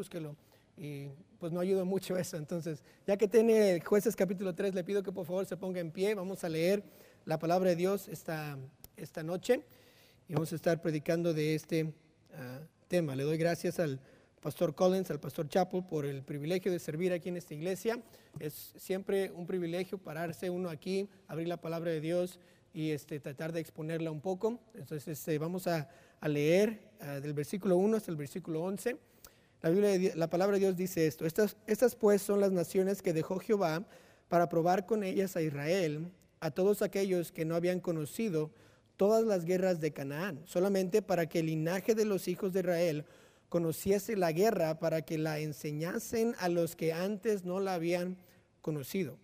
búsquelo. Y pues no ayuda mucho eso. Entonces, ya que tiene jueces capítulo 3, le pido que por favor se ponga en pie. Vamos a leer la palabra de Dios esta, esta noche y vamos a estar predicando de este ah, tema. Le doy gracias al pastor Collins, al pastor Chapel, por el privilegio de servir aquí en esta iglesia. Es siempre un privilegio pararse uno aquí, abrir la palabra de Dios y este, tratar de exponerla un poco. Entonces este, vamos a, leer ah, del versículo 1 hasta el versículo 11. La, palabra de Dios dice esto. Estas, estas pues son las naciones que dejó Jehová para probar con ellas a Israel, a todos aquellos que no habían conocido todas las guerras de Canaán, solamente para que el linaje de los hijos de Israel conociese la guerra para que la enseñasen a los que antes no la habían conocido.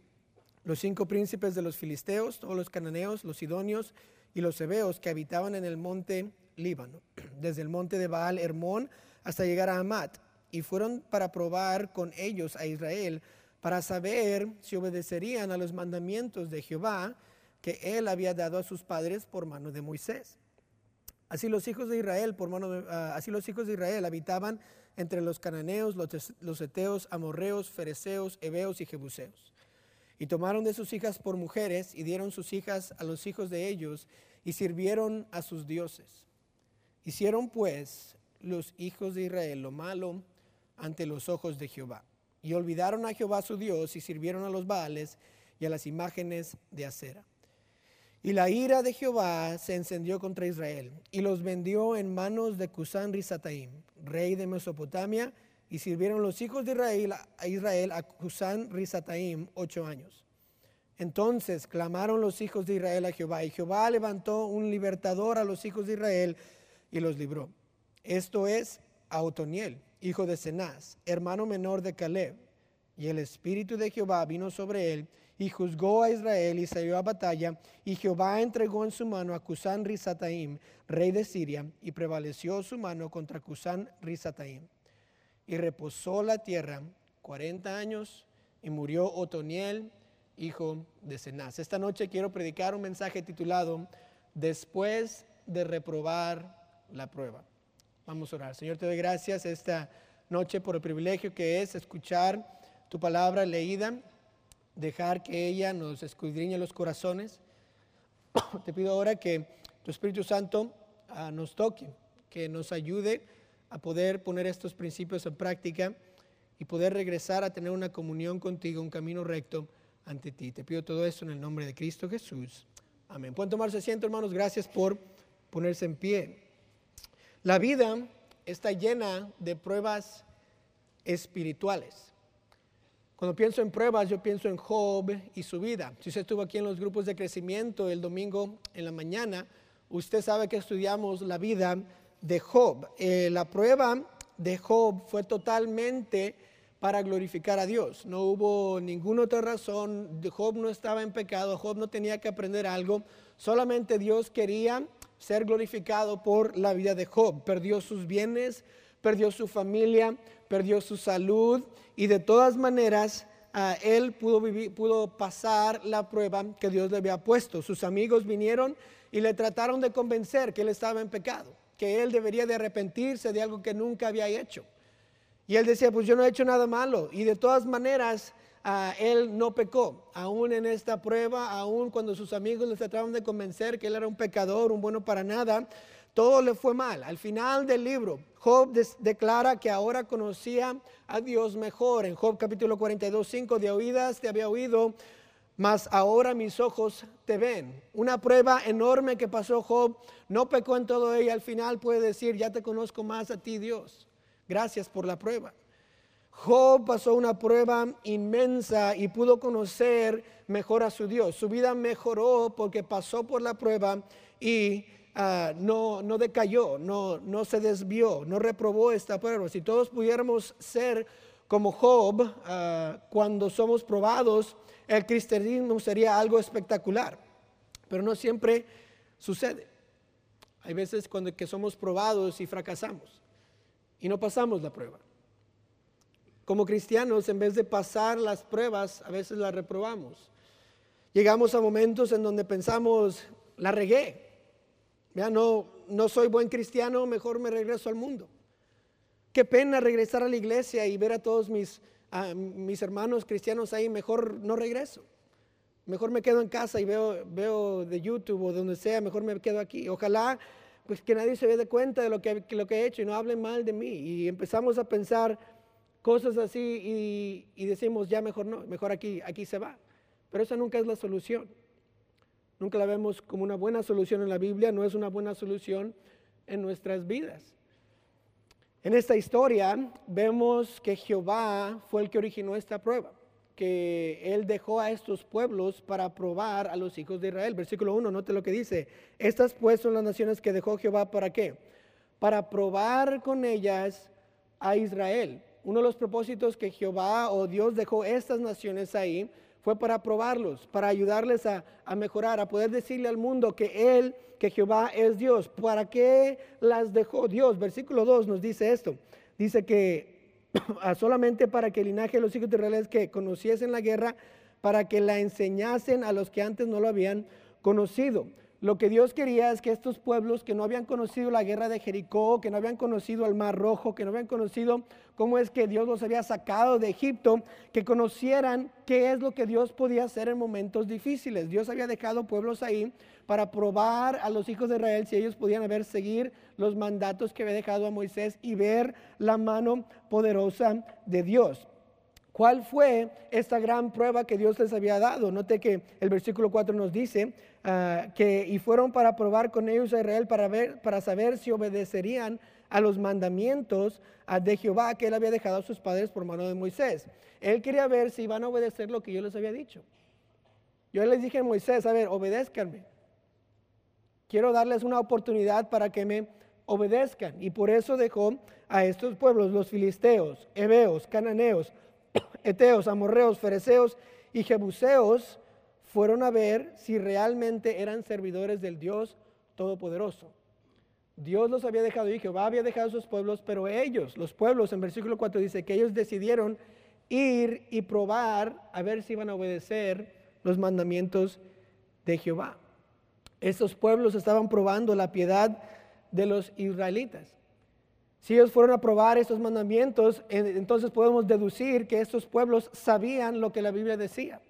Los cinco príncipes de los filisteos, todos los cananeos, los sidonios y los hebeos que habitaban en el monte Líbano, desde el monte de Baal Hermón hasta llegar a Amat, y fueron para probar con ellos a Israel para saber si obedecerían a los mandamientos de Jehová que él había dado a sus padres por mano de Moisés. Así los hijos de Israel, por mano ah, así los hijos de Israel habitaban entre los cananeos, los, los eteos, amorreos, fereceos, heveos y jebuseos. Y tomaron de sus hijas por mujeres y dieron sus hijas a los hijos de ellos y sirvieron a sus dioses. Hicieron pues los hijos de Israel lo malo ante los ojos de Jehová. Y olvidaron a Jehová su Dios y sirvieron a los Baales y a las imágenes de acera. Y la ira de Jehová se encendió contra Israel y los vendió en manos de Cusán Risataim, rey de Mesopotamia, y sirvieron los hijos de Israel a Israel a Risataim ocho años. Entonces clamaron los hijos de Israel a Jehová, y Jehová levantó un libertador a los hijos de Israel y los libró. Esto es a Otoniel, hijo de Cenaz, hermano menor de Caleb. Y el espíritu de Jehová vino sobre él y juzgó a Israel y salió a batalla. Y Jehová entregó en su mano a Cusán Risataim, rey de Siria, y prevaleció su mano contra Cusán Risataim. Y reposó la tierra cuarenta años y murió Otoniel, hijo de Cenaz. Esta noche quiero predicar un mensaje titulado Después de reprobar la prueba. Vamos a orar. Señor, te doy gracias esta noche por el privilegio que es escuchar tu palabra leída dejar que ella nos escudriñe los corazones. Te pido ahora que tu Espíritu Santo ah, nos toque, que nos ayude a poder poner estos principios en práctica y poder regresar a tener una comunión contigo, un camino recto ante ti. Te pido todo esto en el nombre de Cristo Jesús. Amén. Pueden tomarse asiento, hermanos. Gracias por ponerse en pie. La vida está llena de pruebas espirituales. Cuando pienso en pruebas, yo pienso en Job y su vida. Si usted estuvo aquí en los grupos de crecimiento el domingo en la mañana, usted sabe que estudiamos la vida de Job. Eh, la prueba de Job fue totalmente para glorificar a Dios. No hubo ninguna otra razón. Job no estaba en pecado, Job no tenía que aprender algo. Solamente Dios quería ser glorificado por la vida de Job. Perdió sus bienes, perdió su familia, perdió su salud y de todas maneras él pudo, pudo pasar la prueba que Dios le había puesto. Sus amigos vinieron y le trataron de convencer que él estaba en pecado, que él debería de arrepentirse de algo que nunca había hecho. Y él decía, pues yo no he hecho nada malo. Y de todas maneras, ah, él no pecó. Aún en esta prueba, aún cuando sus amigos le trataron de convencer que él era un pecador, un bueno para nada, todo le fue mal. Al final del libro, Job declara que ahora conocía a Dios mejor. En Job capítulo 42, 5, de oídas te había oído, mas ahora mis ojos te ven. Una prueba enorme que pasó Job, no pecó en todo ello. Al final puede decir, ya te conozco más a ti Dios. Gracias por la prueba. Job pasó una prueba inmensa y pudo conocer mejor a su Dios. Su vida mejoró porque pasó por la prueba y Ah, no, no decayó, no, no se desvió, no reprobó esta prueba. Si todos pudiéramos ser como Job ah, cuando somos probados, el cristianismo sería algo espectacular. Pero no siempre sucede. Hay veces cuando que somos probados y fracasamos y no pasamos la prueba. Como cristianos, en vez de pasar las pruebas, a veces las reprobamos. Llegamos a momentos en donde pensamos, la regué, ya no, no soy buen cristiano, mejor me regreso al mundo. qué pena regresar a la iglesia y ver a todos mis, mis hermanos cristianos ahí, mejor no regreso. Mejor me quedo en casa y veo, veo de YouTube o donde sea, mejor me quedo aquí. Ojalá pues que nadie se dé cuenta de lo que, lo que he hecho y no hablen mal de mí. Y empezamos a pensar cosas así y, decimos, ya mejor no, mejor aquí, aquí se va. Pero esa nunca es la solución. Nunca la vemos como una buena solución en la Biblia, no es una buena solución en nuestras vidas. En esta historia vemos que Jehová fue el que originó esta prueba, que él dejó a estos pueblos para probar a los hijos de Israel. Versículo 1, note lo que dice. Estas pues son las naciones que dejó Jehová para qué? Para probar con ellas a Israel. Uno de los propósitos que Jehová o Dios dejó estas naciones ahí fue para probarlos, para ayudarles a, mejorar, a poder decirle al mundo que Él, que Jehová es Dios. ¿Para qué las dejó Dios? Versículo 2 nos dice esto. Dice que solamente para que el linaje de los hijos de Israel que conociesen la guerra, para que la enseñasen a los que antes no lo habían conocido. Lo que Dios quería es que estos pueblos que no habían conocido la guerra de Jericó, que no habían conocido el Mar Rojo, que no habían conocido cómo es que Dios los había sacado de Egipto, que conocieran qué es lo que Dios podía hacer en momentos difíciles. Dios había dejado pueblos ahí para probar a los hijos de Israel si ellos podían haber seguir los mandatos que había dejado a Moisés y ver la mano poderosa de Dios. ¿Cuál fue esta gran prueba que Dios les había dado? Note que el versículo 4 nos dice ah, que y fueron para probar con ellos a Israel para, ver, para saber si obedecerían a los mandamientos ah, de Jehová que él había dejado a sus padres por mano de Moisés. Él quería ver si iban a obedecer lo que yo les había dicho. Yo les dije a Moisés, a ver, obedézcanme. Quiero darles una oportunidad para que me obedezcan. Y por eso dejó a estos pueblos, los filisteos, heveos, cananeos, Eteos, amorreos, fereceos y jebuseos fueron a ver si realmente eran servidores del Dios Todopoderoso. Dios los había dejado y Jehová había dejado sus pueblos, pero ellos, los pueblos, en versículo 4 dice que ellos decidieron ir y probar a ver si iban a obedecer los mandamientos de Jehová. Estos pueblos estaban probando la piedad de los israelitas. Si ellos fueron a probar estos mandamientos, entonces podemos deducir que estos pueblos sabían lo que la Biblia decía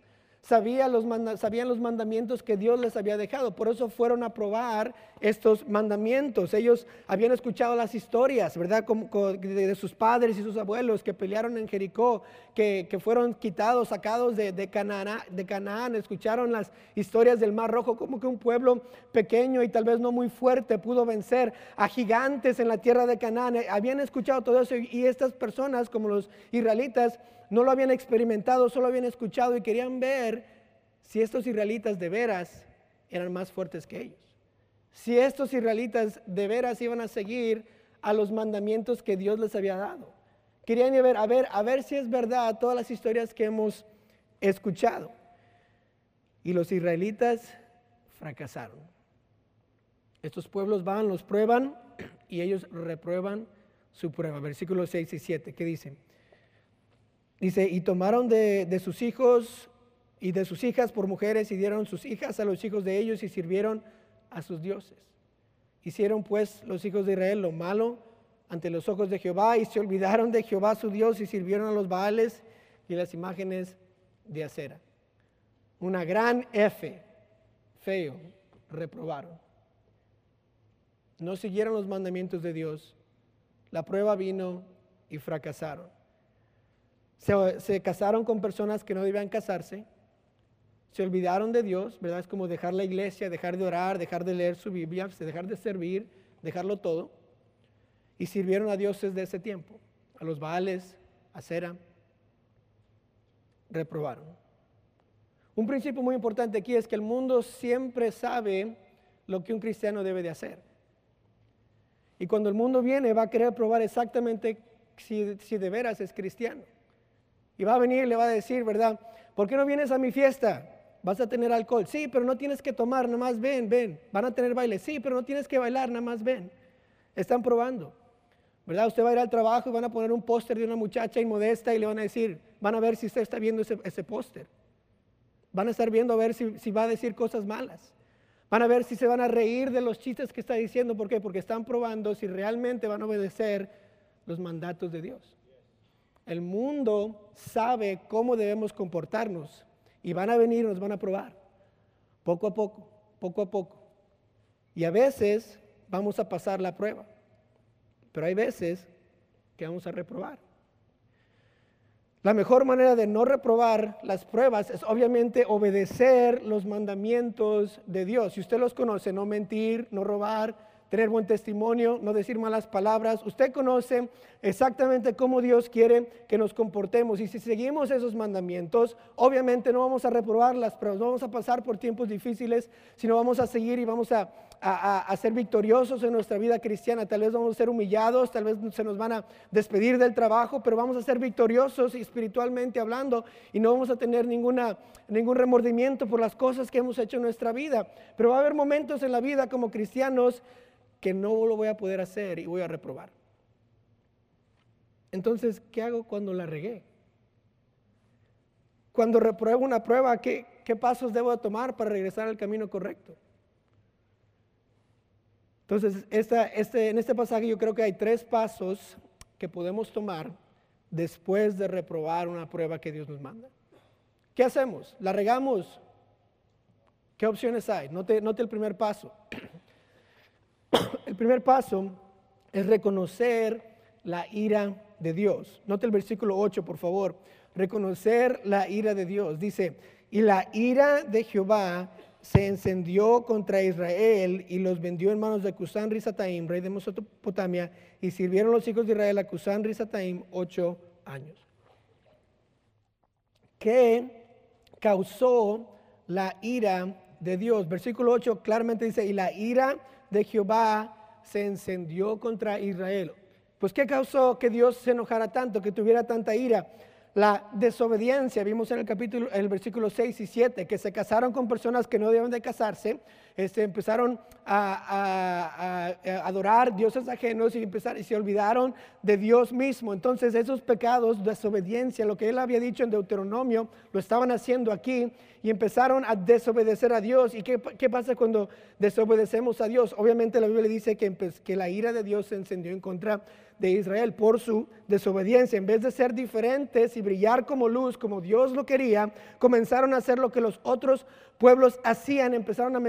sabían los, sabían los mandamientos que Dios les había dejado. Por eso fueron a probar estos mandamientos. Ellos habían escuchado las historias, ¿verdad? De, sus padres y sus abuelos que pelearon en Jericó, que, fueron quitados, sacados de, Canaán. Escucharon las historias del Mar Rojo, como que un pueblo pequeño y tal vez no muy fuerte pudo vencer a gigantes en la tierra de Canaán. Habían escuchado todo eso y estas personas, como los israelitas, no lo habían experimentado, solo habían escuchado y querían ver si estos israelitas de veras eran más fuertes que ellos. Si estos israelitas de veras iban a seguir a los mandamientos que Dios les había dado. Querían ver, a ver, a ver si es verdad todas las historias que hemos escuchado. Y los israelitas fracasaron. Estos pueblos van, los prueban y ellos reprueban su prueba. Versículos 6 y 7, ¿qué dicen? Dice, y tomaron de, sus hijos y de sus hijas por mujeres y dieron sus hijas a los hijos de ellos y sirvieron a sus dioses. Hicieron pues los hijos de Israel lo malo ante los ojos de Jehová y se olvidaron de Jehová su Dios y sirvieron a los Baales y las imágenes de acera. Una gran F, feo, reprobaron. No siguieron los mandamientos de Dios. La prueba vino y fracasaron. Se, casaron con personas que no debían casarse. Se olvidaron de Dios, ¿verdad? Es como dejar la iglesia, dejar de orar, dejar de leer su Biblia, dejar de servir, dejarlo todo. Y sirvieron a dioses de ese tiempo, a los Baales, a Cera. Reprobaron. Un principio muy importante aquí es que el mundo siempre sabe lo que un cristiano debe de hacer. Y cuando el mundo viene va a querer probar exactamente si, si de veras es cristiano. Y va a venir y le va a decir, ¿verdad? ¿Por qué no vienes a mi fiesta? Vas a tener alcohol. Sí, pero no tienes que tomar, nada más ven, ven. Van a tener baile. Sí, pero no tienes que bailar, nada más ven. Están probando. ¿Verdad? Usted va a ir al trabajo y van a poner un póster de una muchacha inmodesta y le van a decir, van a ver si usted está viendo ese, póster. Van a estar viendo a ver si, si va a decir cosas malas. Van a ver si se van a reír de los chistes que está diciendo. ¿Por qué? Porque están probando si realmente van a obedecer los mandatos de Dios. El mundo sabe cómo debemos comportarnos y van a venir nos van a probar, poco a poco, poco a poco. Y a veces vamos a pasar la prueba, pero hay veces que vamos a reprobar. La mejor manera de no reprobar las pruebas es obviamente obedecer los mandamientos de Dios. Si usted los conoce, no mentir, no robar, tener buen testimonio, no decir malas palabras. Usted conoce exactamente cómo Dios quiere que nos comportemos. Y si seguimos esos mandamientos, obviamente no vamos a reprobar las pruebas, no vamos a pasar por tiempos difíciles, sino vamos a seguir y vamos a, a, ser victoriosos en nuestra vida cristiana. Tal vez vamos a ser humillados, tal vez se nos van a despedir del trabajo, pero vamos a ser victoriosos espiritualmente hablando y no vamos a tener ninguna, ningún remordimiento por las cosas que hemos hecho en nuestra vida. Pero va a haber momentos en la vida como cristianos que no lo voy a poder hacer y voy a reprobar. Entonces, ¿qué hago cuando la regué? Cuando repruebo una prueba, ¿qué, pasos debo tomar para regresar al camino correcto? Entonces, este, en este pasaje yo creo que hay tres pasos que podemos tomar después de reprobar una prueba que Dios nos manda. ¿Qué hacemos? ¿La regamos? ¿Qué opciones hay? Note, note el primer paso. El primer paso es reconocer la ira de Dios. Note el versículo 8, por favor. Reconocer la ira de Dios. Dice, y la ira de Jehová se encendió contra Israel y los vendió en manos de Cusán Rizataim, rey de Mesopotamia, y sirvieron los hijos de Israel a Cusán Rizataim ocho años. ¿Qué causó la ira de Dios? Versículo 8 claramente dice, y la ira de Jehová se encendió contra Israel. Pues ¿qué causó que Dios se enojara tanto, que tuviera tanta ira? La desobediencia, vimos en el capítulo, en el versículo 6 y 7, que se casaron con personas que no deben de casarse, este, empezaron a, adorar dioses ajenos y, empezar, y se olvidaron de Dios mismo. Entonces esos pecados, desobediencia, lo que él había dicho en Deuteronomio, lo estaban haciendo aquí y empezaron a desobedecer a Dios. ¿Y qué, pasa cuando desobedecemos a Dios? Obviamente la Biblia dice que, que la ira de Dios se encendió en contra de Israel por su desobediencia. En vez de ser diferentes y brillar como luz, como Dios lo quería, comenzaron a hacer lo que los otros pueblos hacían, empezaron a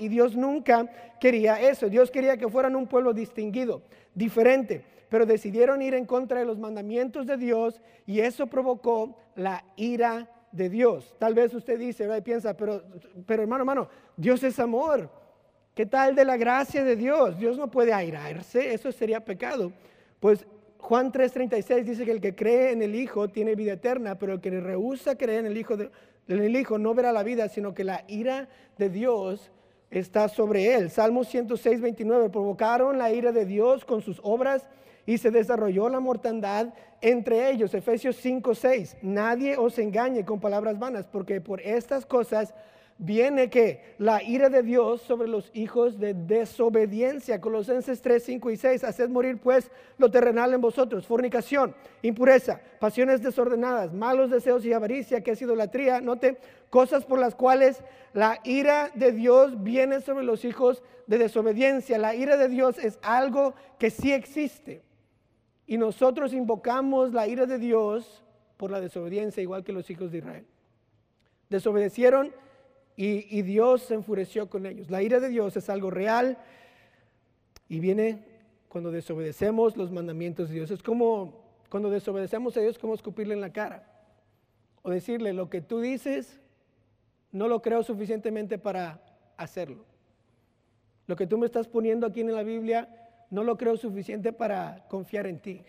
y Dios nunca quería eso. Dios quería que fueran un pueblo distinguido, diferente, pero decidieron ir en contra de los mandamientos de Dios y eso provocó la ira de Dios. Tal vez usted dice, y piensa, pero, pero hermano, hermano, Dios es amor. ¿Qué tal de la gracia de Dios? Dios no puede airarse, eso sería pecado. Pues Juan 3:36 dice que el que cree en el Hijo tiene vida eterna, pero el que rehúsa creer en el Hijo de, el Hijo no verá la vida, sino que la ira de Dios está sobre él. Salmo 106, 29, provocaron la ira de Dios con sus obras y se desarrolló la mortandad entre ellos. Efesios 5, 6, nadie os engañe con palabras vanas, porque por estas cosas viene que la ira de Dios sobre los hijos de desobediencia. Colosenses 3, 5 y 6. Haced morir pues lo terrenal en vosotros, fornicación, impureza, pasiones desordenadas, malos deseos y avaricia, que es idolatría. Note, cosas por las cuales la ira de Dios viene sobre los hijos de desobediencia. La ira de Dios es algo que sí existe. Y nosotros invocamos la ira de Dios por la desobediencia, igual que los hijos de Israel. Desobedecieron y, Dios se enfureció con ellos. La ira de Dios es algo real y viene cuando desobedecemos los mandamientos de Dios. Es como cuando desobedecemos a Dios, como escupirle en la cara. O decirle, lo que tú dices, no lo creo suficientemente para hacerlo. Lo que tú me estás poniendo aquí en la Biblia, no lo creo suficiente para confiar en ti.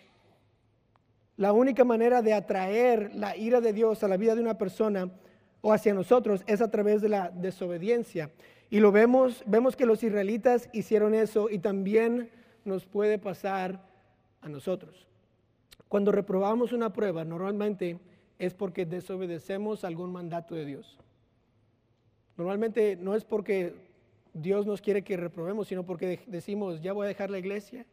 La única manera de atraer la ira de Dios a la vida de una persona o hacia nosotros es a través de la desobediencia. Y lo vemos, vemos que los israelitas hicieron eso y también nos puede pasar a nosotros. Cuando reprobamos una prueba, normalmente es porque desobedecemos algún mandato de Dios. Normalmente no es porque Dios nos quiere que reprobemos, sino porque decimos, ya voy a dejar la iglesia.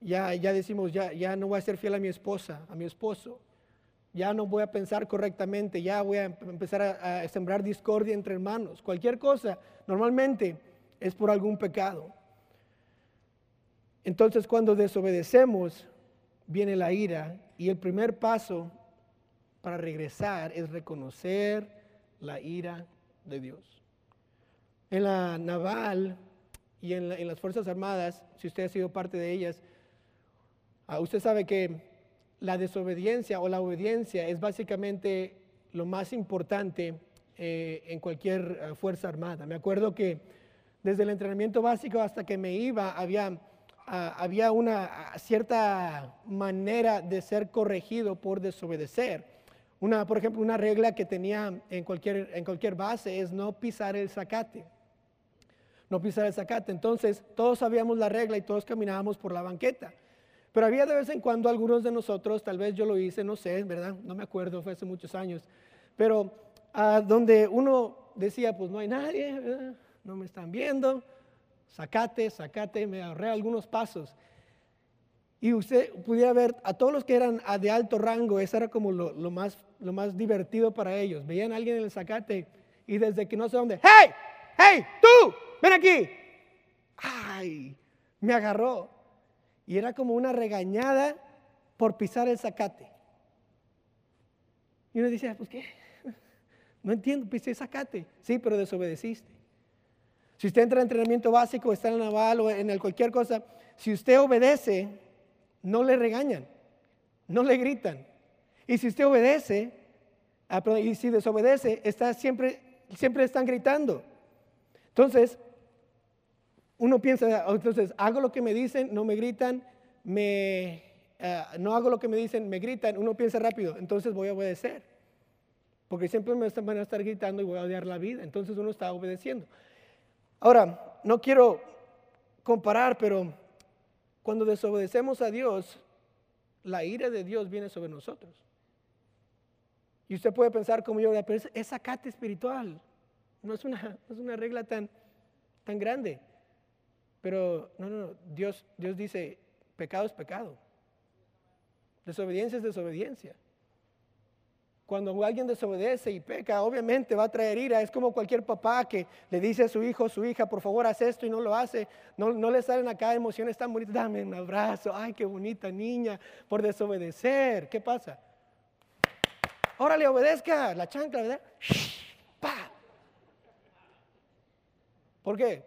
Ya, ya decimos, ya, ya no voy a ser fiel a mi esposa, a mi esposo ya no voy a pensar correctamente, ya voy a empezar a, sembrar discordia entre hermanos. Cualquier cosa, normalmente es por algún pecado. Entonces cuando desobedecemos, viene la ira y el primer paso para regresar es reconocer la ira de Dios. En la naval y en, las Fuerzas Armadas, si usted ha sido parte de ellas, ah, usted sabe que la desobediencia o la obediencia es básicamente lo más importante eh, en cualquier eh, Fuerza Armada. Me acuerdo que desde el entrenamiento básico hasta que me iba, había había una cierta manera de ser corregido por desobedecer. Una, por ejemplo, una regla que tenía en cualquier, en cualquier base es no pisar el zacate. No pisar el zacate. Entonces, todos sabíamos la regla y todos caminábamos por la banqueta. Pero había de vez en cuando algunos de nosotros, tal vez yo lo hice, no sé, ¿verdad? No me acuerdo, fue hace muchos años. Pero a donde uno decía, pues no hay nadie, no me están viendo, sacate, sacate, me ahorré algunos pasos. Y usted pudiera ver a todos los que eran de alto rango, eso era como lo, más, divertido para ellos. Veían a alguien en el sacate y desde que no sé dónde, ¡Hey! ¡Hey! ¡Tú! ¡Ven aquí! ¡Ay! Me agarró. Y era como una regañada por pisar el sacate. Y uno dice, pues qué, no entiendo, pisé el sacate. Sí, pero desobedeciste. Si usted entra en entrenamiento básico, está en el naval o en cualquier cosa, si usted obedece, no le regañan, no le gritan. Y si usted obedece, ah, y si desobedece, está siempre, siempre están gritando. Entonces, uno piensa, oh, entonces, hago lo que me dicen, no me gritan, ah, no hago lo que me dicen, me gritan, uno piensa rápido, entonces voy a obedecer. Porque siempre me van a estar gritando y voy a odiar la vida. Entonces uno está obedeciendo. Ahora, no quiero comparar, pero cuando desobedecemos a Dios, la ira de Dios viene sobre nosotros. Y usted puede pensar como yo, pero es, es espiritual. No es una, es una regla tan, tan grande. Pero no, no, no. Dios, Dios dice, pecado es pecado. Desobediencia es desobediencia. Cuando alguien desobedece y peca, obviamente va a traer ira. Es como cualquier papá que le dice a su hijo su hija, por favor, haz esto y no lo hace. No, no le salen acá emociones tan bonitas. Dame un abrazo. Ay, qué bonita niña por desobedecer. ¿Qué pasa? Órale, obedezca. La chancla, ¿verdad? ¡Pa! ¿Por qué?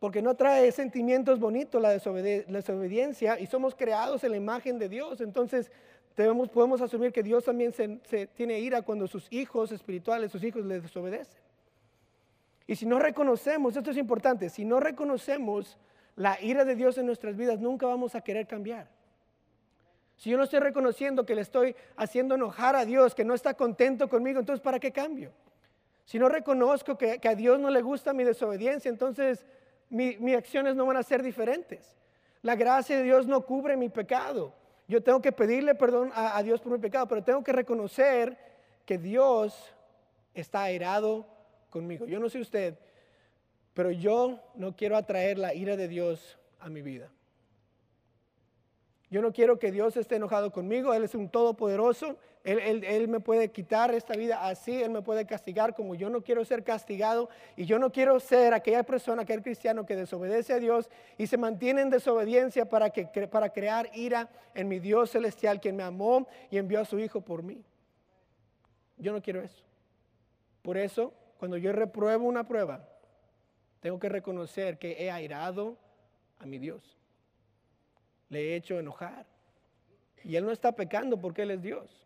Porque no trae sentimientos bonitos la, desobediencia y somos creados en la imagen de Dios. Entonces, podemos asumir que Dios también se, tiene ira cuando sus hijos espirituales, sus hijos le desobedecen. Y si no reconocemos, esto es importante, si no reconocemos la ira de Dios en nuestras vidas, nunca vamos a querer cambiar. Si yo no estoy reconociendo que le estoy haciendo enojar a Dios, que no está contento conmigo, entonces ¿para qué cambio? Si no reconozco que, a Dios no le gusta mi desobediencia, entonces mis acciones no van a ser diferentes. La gracia de Dios no cubre mi pecado. Yo tengo que pedirle perdón a, Dios por mi pecado, pero tengo que reconocer que Dios está airado conmigo. Yo no sé usted, pero yo no quiero atraer la ira de Dios a mi vida. Yo no quiero que Dios esté enojado conmigo. Él es un todopoderoso. Él, me puede quitar esta vida así. Él me puede castigar como yo no quiero ser castigado. Y yo no quiero ser aquella persona, aquel cristiano que desobedece a Dios y se mantiene en desobediencia para, que, para crear ira en mi Dios celestial, quien me amó y envió a su Hijo por mí. Yo no quiero eso. Por eso, cuando yo repruebo una prueba, tengo que reconocer que he airado a mi Dios le he hecho enojar. Y Él no está pecando porque Él es Dios.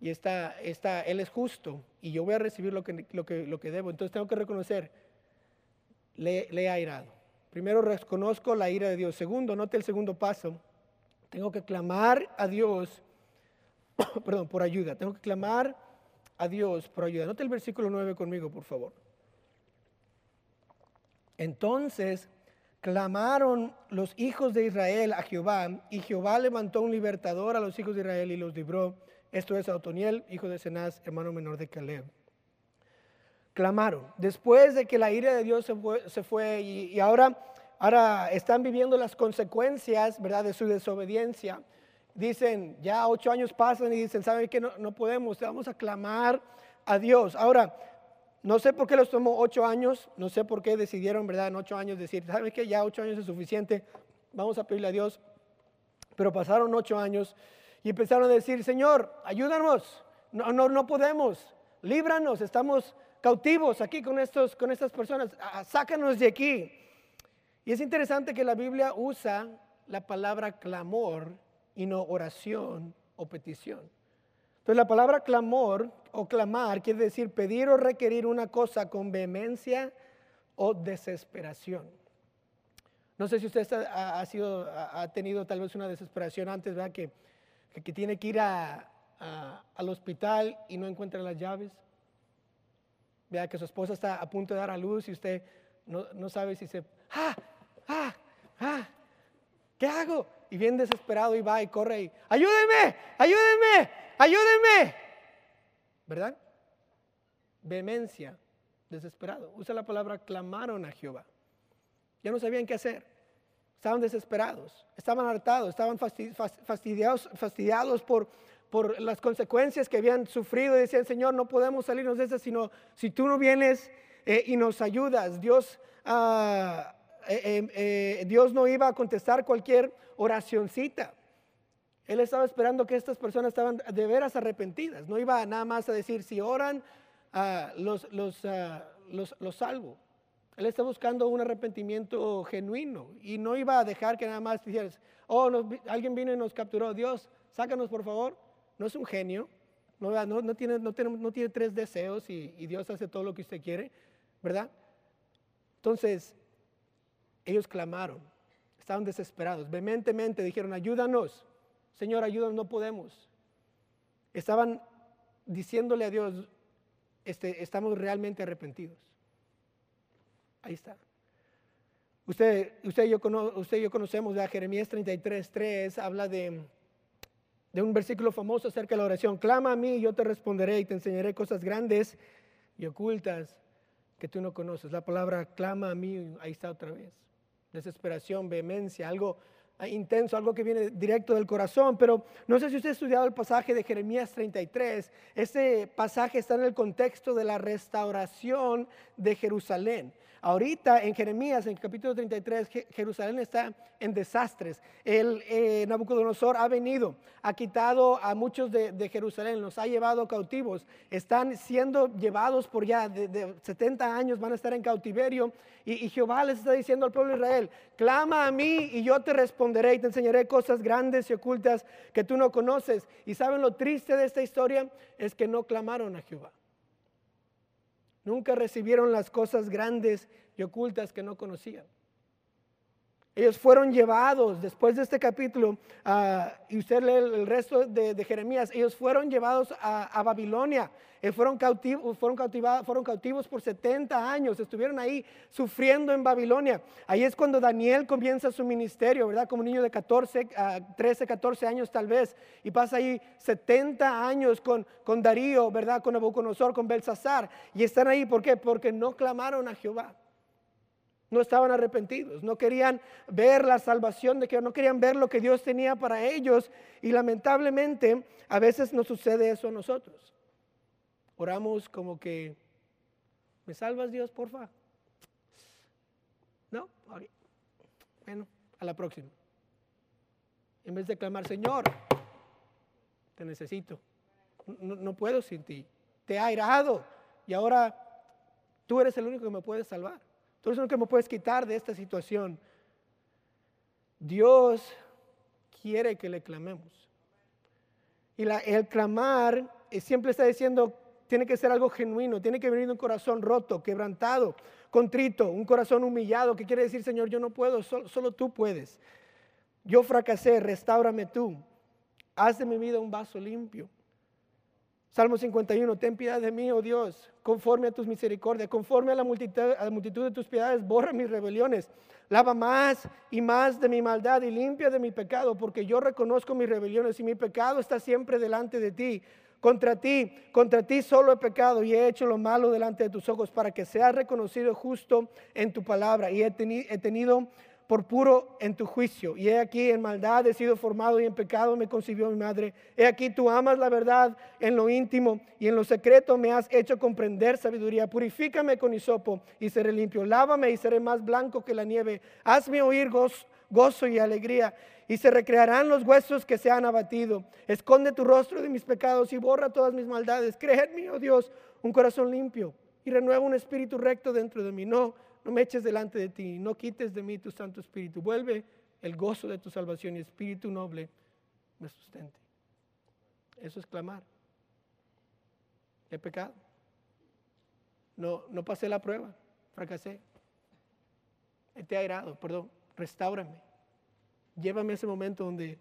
Y está, está, Él es justo y yo voy a recibir lo que, lo que, lo que debo. Entonces tengo que reconocer, le, he airado. Primero reconozco la ira de Dios. Segundo, note el segundo paso. Tengo que clamar a Dios, perdón, por ayuda. Tengo que clamar a Dios por ayuda. Note el versículo 9 conmigo, por favor. Entonces clamaron los hijos de Israel a Jehová, y Jehová levantó un libertador a los hijos de Israel y los libró. Esto es Otoniel, hijo de Cenaz, hermano menor de Caleb. Clamaron. Después de que la ira de Dios se fue, y, ahora, ahora están viviendo las consecuencias ¿verdad? de su desobediencia. Dicen, ya ocho años pasan y dicen, ¿saben qué? No, no podemos, vamos a clamar a Dios. Ahora, no sé por qué los tomó ocho años, no sé por qué decidieron, ¿verdad? En ocho años decir, ¿sabes qué? Ya ocho años es suficiente, vamos a pedirle a Dios. Pero pasaron ocho años y empezaron a decir, Señor, ayúdanos, no, no, no podemos, líbranos, estamos cautivos aquí con, estos, con estas personas, ah, sácanos de aquí. Y es interesante que la Biblia usa la palabra clamor y no oración o petición. Entonces la palabra clamor o clamar quiere decir pedir o requerir una cosa con vehemencia o desesperación. No sé si usted ha, tenido tal vez una desesperación antes, ¿verdad? Que, tiene que ir al hospital y no encuentra las llaves. Vea que su esposa está a punto de dar a luz y usted no, no sabe si se, ¡ah! ¡ah! ¡ah! ¿Qué hago? Y bien desesperado y va y corre y, ¡ayúdeme! ¡ayúdeme! ¡Ayúdeme! ¿Verdad? Vehemencia, desesperado. Usa la palabra clamaron a Jehová. Ya no sabían qué hacer. Estaban desesperados, estaban hartados, estaban fastidiados, fastidiados por, por las consecuencias que habían sufrido decían, Señor, no podemos salirnos de eso, sino si tú no vienes eh, y nos ayudas. Dios, ah, eh, eh, Dios no iba a contestar cualquier oracioncita. Él estaba esperando que estas personas estaban de veras arrepentidas. No iba nada más a decir, si oran, ah, los, los, ah, los, los salvo. Él está buscando un arrepentimiento genuino y no iba a dejar que nada más dijeras, oh, alguien vino y nos capturó, Dios, sácanos por favor. No es un genio, no, no, tiene, no, tiene, no tiene, tres deseos y, y Dios hace todo lo que usted quiere, ¿verdad? Entonces, ellos clamaron, estaban desesperados, vehementemente dijeron, ayúdanos, Señor, ayúdanos, no podemos. Estaban diciéndole a Dios, este, estamos realmente arrepentidos. Ahí está. Usted, usted, y, yo, usted y yo conocemos a Jeremías 33, 3, habla de, de un versículo famoso acerca de la oración. Clama a mí y yo te responderé y te enseñaré cosas grandes y ocultas que tú no conoces. La palabra clama a mí, ahí está otra vez. Desesperación, vehemencia, algo intenso, algo que viene directo del corazón. Pero no sé si usted ha estudiado el pasaje de Jeremías 33. Este pasaje está en el contexto de la restauración de Jerusalén. Ahorita en Jeremías, en el capítulo 33, Jerusalén está en desastres. El eh, Nabucodonosor ha venido, ha quitado a muchos de, Jerusalén, los ha llevado cautivos. Están siendo llevados por ya de, 70 años, van a estar en cautiverio. Y, y, Jehová les está diciendo al pueblo de Israel, clama a mí y yo te responderé y te enseñaré cosas grandes y ocultas que tú no conoces. Y saben lo triste de esta historia es que no clamaron a Jehová. Nunca recibieron las cosas grandes y ocultas que no conocían. Ellos fueron llevados, después de este capítulo, y usted lee el resto de, Jeremías, ellos fueron llevados a, Babilonia, eh, fueron, cautivos, fueron, fueron cautivos por 70 años, estuvieron ahí sufriendo en Babilonia. Ahí es cuando Daniel comienza su ministerio, ¿verdad? Como un niño de 14, 13, 14 años tal vez, y pasa ahí 70 años con, con Darío, ¿verdad? Con Nabucodonosor, con Belsasar, y están ahí, ¿por qué? Porque no clamaron a Jehová. No estaban arrepentidos, no querían ver la salvación de que no querían ver lo que Dios tenía para ellos y lamentablemente a veces nos sucede eso a nosotros. Oramos como que ¿me salvas Dios, porfa? No, bueno, a la próxima. En vez de clamar, Señor, te necesito. No, puedo sin ti. Te he airado y ahora tú eres el único que me puede salvar. Tú eres lo que me puedes quitar de esta situación. Dios quiere que le clamemos. Y el clamar siempre está diciendo, tiene que ser algo genuino, tiene que venir de un corazón roto, quebrantado, contrito, un corazón humillado, que quiere decir, Señor, yo no puedo, solo, solo tú puedes. Yo fracasé, restaurame tú. Haz de mi vida un vaso limpio. Salmo 51, ten piedad de mí, oh Dios, conforme a tus misericordias, conforme a la, multitud, de tus piedades, borra mis rebeliones. Lava más y más de mi maldad y limpia de mi pecado, porque yo reconozco mis rebeliones y mi pecado está siempre delante de ti. Contra ti, contra ti solo he pecado y he hecho lo malo delante de tus ojos para que seas reconocido justo en tu palabra. Y he tenido por puro en tu juicio. Y he aquí en maldad he sido formado y en pecado me concibió mi madre. He aquí tú amas la verdad en lo íntimo y en lo secreto me has hecho comprender sabiduría. Purifícame con hisopo y seré limpio. Lávame y seré más blanco que la nieve. Hazme oír gozo y alegría. Y se recrearán los huesos que se han abatido. Esconde tu rostro de mis pecados y borra todas mis maldades. Cree en mí, oh Dios, un corazón limpio y renueva un espíritu recto dentro de mí. No, no me eches delante de ti, no quites de mí tu Santo Espíritu. Vuelve el gozo de tu salvación y espíritu noble me sustente. Eso es clamar. He pecado. No, no pasé la prueba, fracasé. Te he airado, perdón, restaurame. Llévame a ese momento donde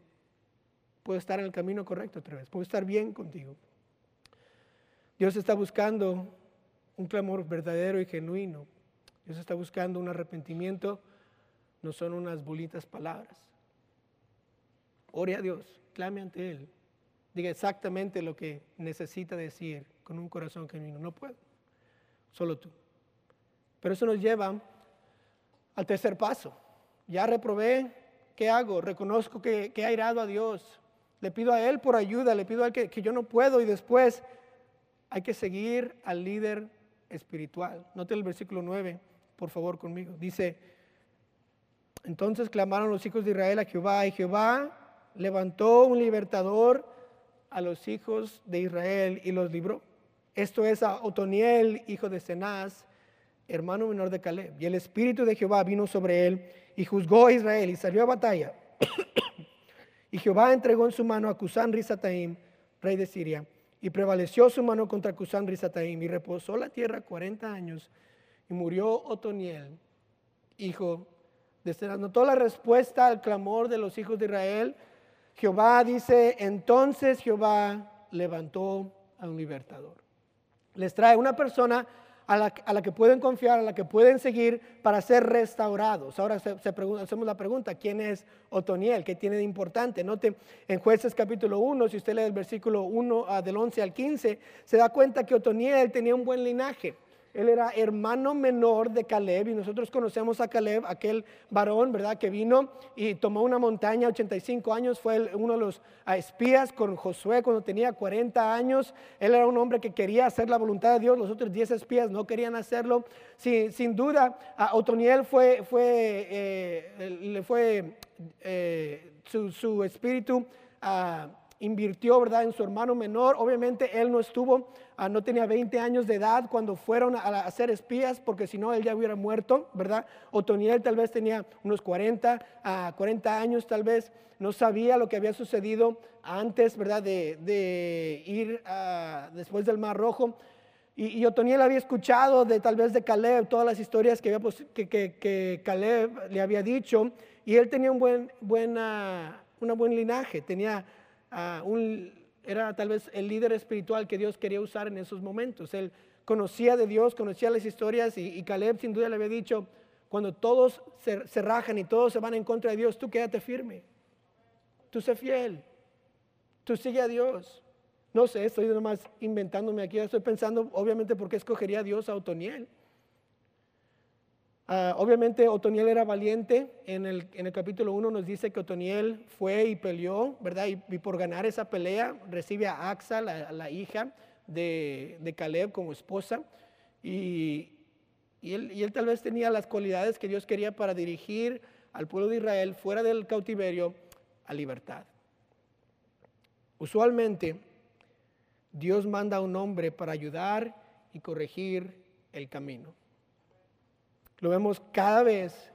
puedo estar en el camino correcto otra vez, puedo estar bien contigo. Dios está buscando un clamor verdadero y genuino. Dios está buscando un arrepentimiento, no son unas bolitas palabras. Ore a Dios, clame ante Él, diga exactamente lo que necesita decir con un corazón genuino. No puedo, solo tú. Pero eso nos lleva al tercer paso. Ya reprobé, ¿qué hago? Reconozco que, que he airado a Dios. Le pido a Él por ayuda, le pido a Él que, que yo no puedo y después hay que seguir al líder espiritual. Note el versículo 9, por favor, conmigo. Dice, entonces clamaron los hijos de Israel a Jehová y Jehová levantó un libertador a los hijos de Israel y los libró. Esto es a Otoniel, hijo de Cenaz, hermano menor de Caleb. Y el espíritu de Jehová vino sobre él y juzgó a Israel y salió a batalla. y Jehová entregó en su mano a Cusán Rizataim, rey de Siria, y prevaleció su mano contra Cusán Rizataim y reposó la tierra cuarenta años y murió Otoniel, hijo de Cenaz. Notó la respuesta al clamor de los hijos de Israel. Jehová dice, entonces Jehová levantó a un libertador. Les trae una persona a la, que pueden confiar, a la que pueden seguir para ser restaurados. Ahora se, hacemos la pregunta, ¿quién es Otoniel? ¿Qué tiene de importante? Note en jueces capítulo 1, si usted lee el versículo 1 ah, del 11 al 15, se da cuenta que Otoniel tenía un buen linaje. Él era hermano menor de Caleb y nosotros conocemos a Caleb, aquel varón, ¿verdad? Que vino y tomó una montaña, 85 años, fue uno de los ah, espías con Josué cuando tenía 40 años. Él era un hombre que quería hacer la voluntad de Dios, los otros 10 espías no querían hacerlo. Sin, duda, a Otoniel fue, eh, le fue eh, su, espíritu. Uh, invirtió, ¿verdad?, en su hermano menor. Obviamente él no estuvo, ah, no tenía 20 años de edad cuando fueron a, hacer espías, porque si no, él ya hubiera muerto, ¿verdad? Otoniel tal vez tenía unos 40, a 40 años tal vez, no sabía lo que había sucedido antes, ¿verdad?, de, ir después del Mar Rojo. Y, Otoniel había escuchado de tal vez de Caleb todas las historias que, que, Caleb le había dicho, y él tenía un buen, buena, una buen linaje, tenía era tal vez el líder espiritual que Dios quería usar en esos momentos. Él conocía de Dios, conocía las historias y, Caleb sin duda le había dicho, cuando todos se, se, rajan y todos se van en contra de Dios, tú quédate firme, tú sé fiel, tú sigue a Dios. No sé, estoy nomás inventándome aquí, estoy pensando obviamente por qué escogería a Dios a Otoniel. Ah, obviamente Otoniel era valiente, en el, capítulo 1 nos dice que Otoniel fue y peleó, ¿verdad? Y, por ganar esa pelea recibe a Axa, la, hija de, Caleb como esposa, y, él, y él tal vez tenía las cualidades que Dios quería para dirigir al pueblo de Israel fuera del cautiverio a libertad. Usualmente Dios manda a un hombre para ayudar y corregir el camino. Lo vemos cada vez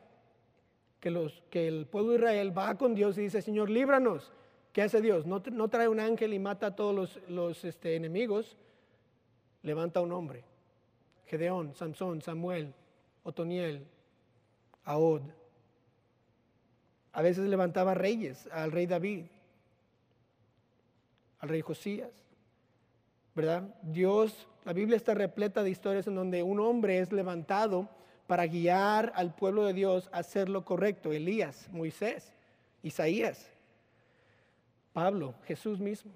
que, los, que el pueblo de Israel va con Dios y dice, Señor, líbranos. ¿Qué hace Dios? No, trae un ángel y mata a todos los, este, enemigos. Levanta un hombre. Gedeón, Samson, Samuel, Otoniel, Ahod. A veces levantaba reyes, al rey David, al rey Josías. ¿Verdad? Dios, la Biblia está repleta de historias en donde un hombre es levantado para guiar al pueblo de Dios a hacer lo correcto. Elías, Moisés, Isaías, Pablo, Jesús mismo.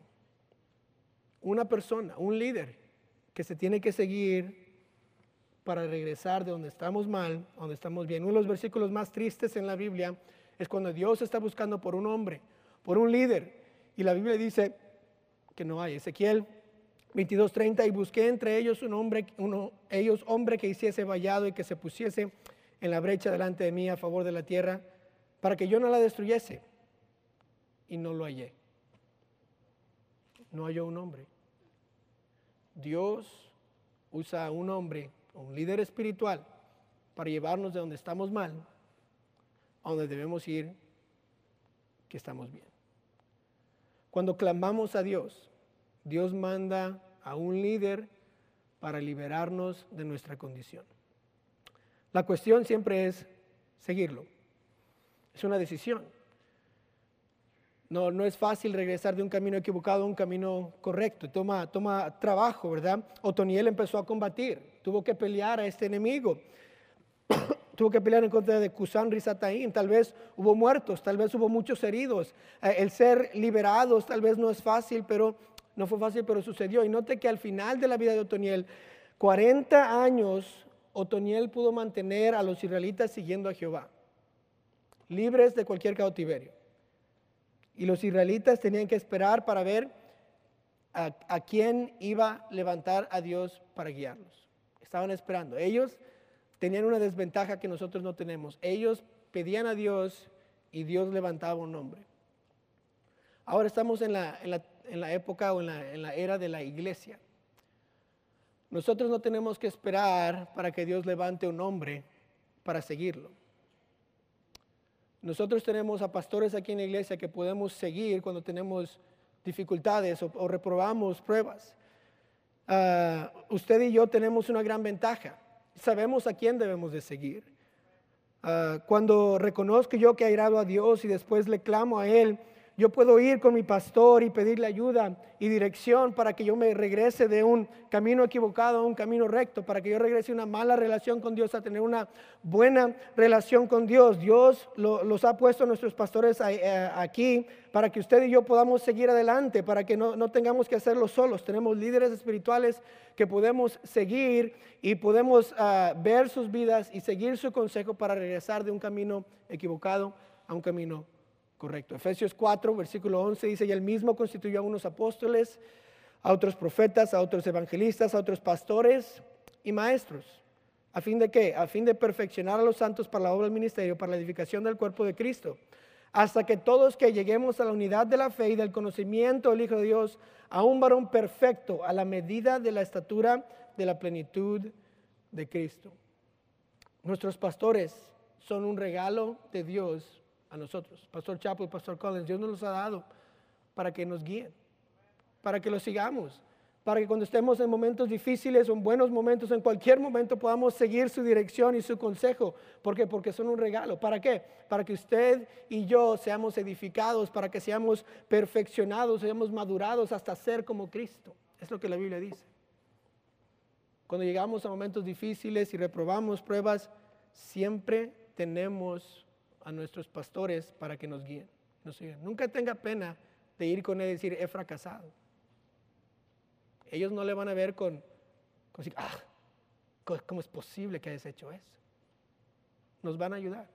Una persona, un líder que se tiene que seguir para regresar de donde estamos mal, donde estamos bien. Uno de los versículos más tristes en la Biblia es cuando Dios está buscando por un hombre, por un líder. Y la Biblia dice que no hay. Ezequiel 22:30 y busqué entre ellos un hombre, uno, ellos hombre que hiciese vallado y que se pusiese en la brecha delante de mí a favor de la tierra, para que yo no la destruyese. Y no lo hallé. No halló un hombre. Dios usa a un hombre, un líder espiritual, para llevarnos de donde estamos mal a donde debemos ir, que estamos bien. Cuando clamamos a Dios, Dios manda a un líder para liberarnos de nuestra condición. La cuestión siempre es seguirlo. Es una decisión. No, no es fácil regresar de un camino equivocado a un camino correcto. Toma, toma trabajo, ¿verdad? Otoniel empezó a combatir, tuvo que pelear a este enemigo. tuvo que pelear en contra de Kusan Rizataim. Tal vez hubo muertos, tal vez hubo muchos heridos. Eh, el ser liberados tal vez no es fácil, pero no fue fácil, pero sucedió. Y note que al final de la vida de Otoniel, 40 años, Otoniel pudo mantener a los israelitas siguiendo a Jehová, libres de cualquier cautiverio. Y los israelitas tenían que esperar para ver a, quién iba a levantar a Dios para guiarlos. Estaban esperando. Ellos tenían una desventaja que nosotros no tenemos. Ellos pedían a Dios y Dios levantaba un hombre. Ahora estamos en la, en la, época o en la, en la era de la iglesia. Nosotros no tenemos que esperar para que Dios levante un hombre para seguirlo. Nosotros tenemos a pastores aquí en la iglesia que podemos seguir cuando tenemos dificultades o, reprobamos pruebas. Ah, usted y yo tenemos una gran ventaja sabemos a quién debemos de seguir. Ah, cuando reconozco yo que he irado a Dios y después le clamo a Él, yo puedo ir con mi pastor y pedirle ayuda y dirección para que yo me regrese de un camino equivocado a un camino recto, para que yo regrese una mala relación con Dios a tener una buena relación con Dios. Dios los ha puesto nuestros pastores eh, aquí para que usted y yo podamos seguir adelante, para que no, tengamos que hacerlo solos. Tenemos líderes espirituales que podemos seguir y podemos ah, ver sus vidas y seguir su consejo para regresar de un camino equivocado a un camino Correcto. Efesios 4, versículo 11 dice, y él mismo constituyó a unos apóstoles, a otros profetas, a otros evangelistas, a otros pastores y maestros. ¿A fin de qué? A fin de perfeccionar a los santos para la obra del ministerio, para la edificación del cuerpo de Cristo, hasta que todos que lleguemos a la unidad de la fe y del conocimiento del Hijo de Dios, a un varón perfecto, a la medida de la estatura de la plenitud de Cristo. Nuestros pastores son un regalo de Dios a nosotros, Pastor Chapo y Pastor Collins, Dios nos los ha dado para que nos guíen, para que los sigamos, para que cuando estemos en momentos difíciles o en buenos momentos, en cualquier momento podamos seguir su dirección y su consejo. ¿Por qué? Porque son un regalo. ¿Para qué? Para que usted y yo seamos edificados, para que seamos perfeccionados, seamos madurados hasta ser como Cristo. Es lo que la Biblia dice. Cuando llegamos a momentos difíciles y reprobamos pruebas, siempre tenemos a nuestros pastores para que nos guíen. Nunca tenga pena de ir con él y decir, he fracasado. Ellos no le van a ver con, con ah, ¿cómo es posible que hayas hecho eso? Nos van a ayudar,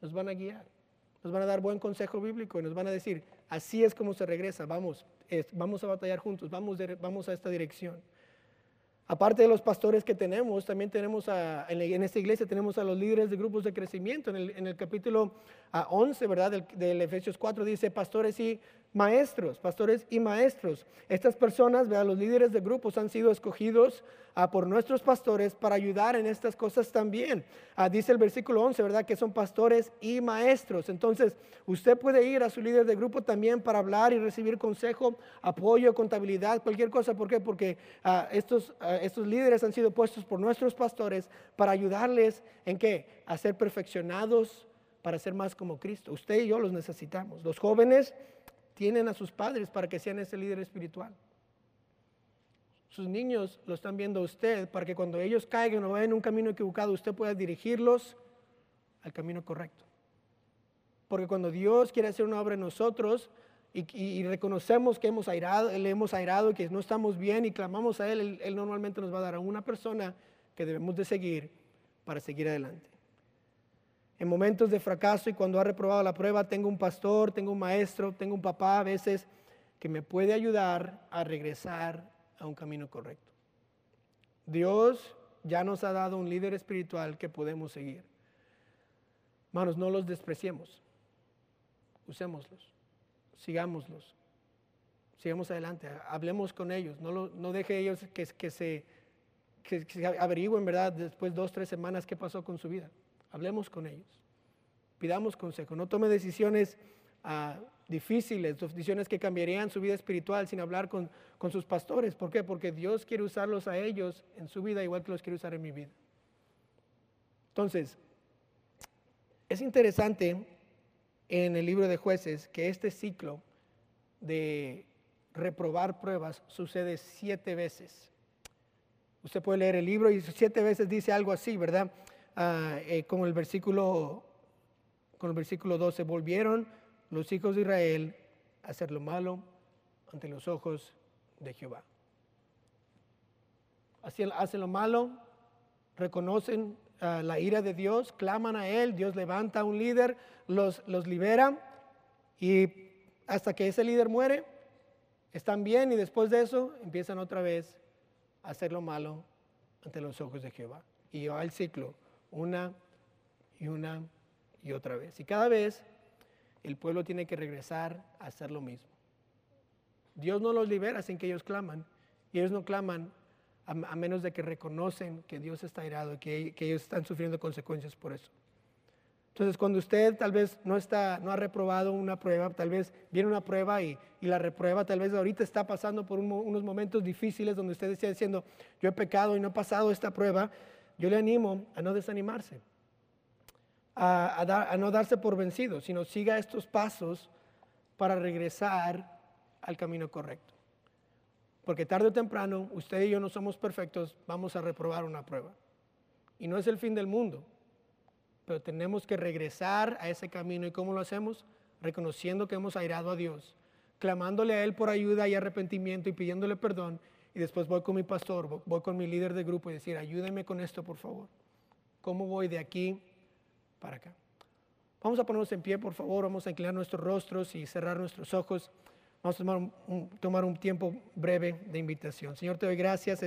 nos van a guiar, nos van a dar buen consejo bíblico y nos van a decir, así es como se regresa, vamos, vamos a batallar juntos, vamos, vamos a esta dirección. Aparte de los pastores que tenemos, también tenemos en, esta iglesia tenemos a los líderes de grupos de crecimiento. En el, capítulo 11, ¿verdad? Del, del, Efesios 4 dice pastores y maestros, pastores y maestros. Estas personas, ¿verdad? los líderes de grupos han sido escogidos ah, por nuestros pastores para ayudar en estas cosas también. Ah, dice el versículo 11, ¿verdad? Que son pastores y maestros. Entonces, usted puede ir a su líder de grupo también para hablar y recibir consejo, apoyo, contabilidad, cualquier cosa. ¿Por qué? Porque ah, estos, estos líderes han sido puestos por nuestros pastores para ayudarles en qué? A ser perfeccionados para ser más como Cristo. Usted y yo los necesitamos. Los jóvenes tienen a sus padres para que sean ese líder espiritual. Sus niños lo están viendo a usted para que cuando ellos caigan o vayan en un camino equivocado, usted pueda dirigirlos al camino correcto. Porque cuando Dios quiere hacer una obra en nosotros y, reconocemos que hemos le hemos airado que no estamos bien y clamamos a él, él, él normalmente nos va a dar a una persona que debemos de seguir para seguir adelante en momentos de fracaso y cuando ha reprobado la prueba, tengo un pastor, tengo un maestro, tengo un papá a veces que me puede ayudar a regresar a un camino correcto. Dios ya nos ha dado un líder espiritual que podemos seguir. Hermanos, no los despreciemos. Usémoslos. Sigámoslos. Sigamos adelante. Hablemos con ellos. No, lo, no deje ellos que, que se, que, que averigüen, ¿verdad? Después dos, tres semanas qué pasó con su vida. Hablemos con ellos. Pidamos consejo. No tome decisiones uh, difíciles, decisiones que cambiarían su vida espiritual sin hablar con, con sus pastores. ¿Por qué? Porque Dios quiere usarlos a ellos en su vida igual que los quiere usar en mi vida. Entonces, es interesante en el libro de jueces que este ciclo de reprobar pruebas sucede siete veces. Usted puede leer el libro y siete veces dice algo así, ¿verdad? Ah, eh, con el versículo con el versículo 12, volvieron los hijos de Israel a hacer lo malo ante los ojos de Jehová. hacen lo malo, reconocen uh, la ira de Dios, claman a Él, Dios levanta a un líder, los, los libera y hasta que ese líder muere, están bien y después de eso empiezan otra vez a hacer lo malo ante los ojos de Jehová. Y va el ciclo una y una y otra vez. Y cada vez el pueblo tiene que regresar a hacer lo mismo. Dios no los libera sin que ellos claman. Y ellos no claman a, menos de que reconocen que Dios está irado y que, ellos están sufriendo consecuencias por eso. Entonces, cuando usted tal vez no, está, no ha reprobado una prueba, tal vez viene una prueba y, y la reprueba, tal vez ahorita está pasando por unos momentos difíciles donde usted está diciendo, yo he pecado y no he pasado esta prueba, yo le animo a no desanimarse, a, no darse por vencido, sino siga estos pasos para regresar al camino correcto. Porque tarde o temprano, usted y yo no somos perfectos, vamos a reprobar una prueba. Y no es el fin del mundo, pero tenemos que regresar a ese camino. ¿Y cómo lo hacemos? Reconociendo que hemos airado a Dios, clamándole a Él por ayuda y arrepentimiento y pidiéndole perdón y después voy con mi pastor, voy con mi líder de grupo y decir, ayúdeme con esto, por favor. ¿Cómo voy de aquí para acá? Vamos a ponernos en pie, por favor, vamos a inclinar nuestros rostros y cerrar nuestros ojos. Vamos a tomar un, tomar un tiempo breve de invitación. Señor, te doy gracias.